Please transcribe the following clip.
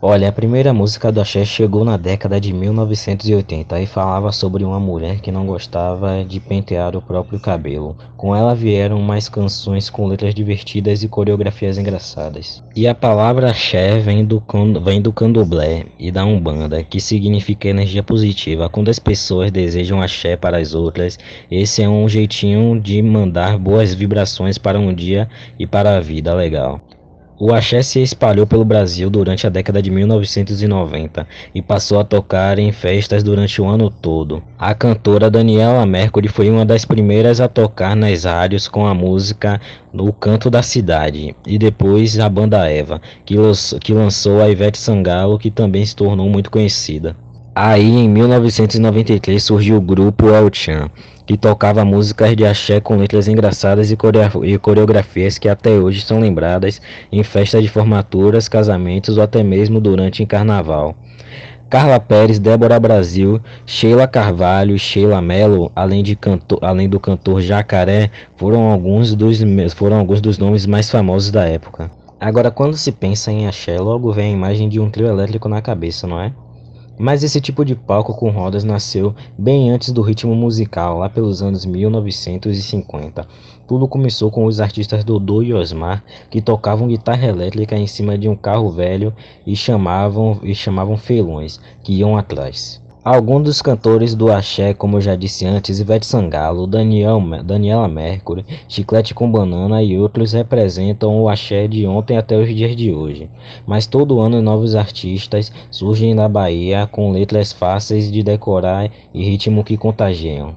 Olha, a primeira música do axé chegou na década de 1980 e falava sobre uma mulher que não gostava de pentear o próprio cabelo. Com ela vieram mais canções com letras divertidas e coreografias engraçadas. E a palavra axé vem do, vem do candomblé e da umbanda, que significa energia positiva. Quando as pessoas desejam axé para as outras, esse é um jeitinho de mandar boas vibrações para um dia e para a vida legal. O axé se espalhou pelo Brasil durante a década de 1990 e passou a tocar em festas durante o ano todo. A cantora Daniela Mercury foi uma das primeiras a tocar nas rádios com a música No Canto da Cidade, e depois a banda Eva, que lançou a Ivete Sangalo, que também se tornou muito conhecida. Aí, em 1993, surgiu o grupo El Chan, que tocava músicas de axé com letras engraçadas e coreografias que até hoje são lembradas em festas de formaturas, casamentos ou até mesmo durante carnaval. Carla Pérez, Débora Brasil, Sheila Carvalho e Sheila Mello, além, de além do cantor Jacaré, foram alguns, dos, foram alguns dos nomes mais famosos da época. Agora, quando se pensa em axé, logo vem a imagem de um trio elétrico na cabeça, não é? Mas esse tipo de palco com rodas nasceu bem antes do ritmo musical, lá pelos anos 1950. Tudo começou com os artistas Dodô e Osmar, que tocavam guitarra elétrica em cima de um carro velho e chamavam, e chamavam felões, que iam atrás. Alguns dos cantores do axé, como já disse antes, Ivete Sangalo, Daniel, Daniela Mercury, Chiclete com Banana e outros representam o axé de ontem até os dias de hoje. Mas todo ano novos artistas surgem na Bahia com letras fáceis de decorar e ritmo que contagiam.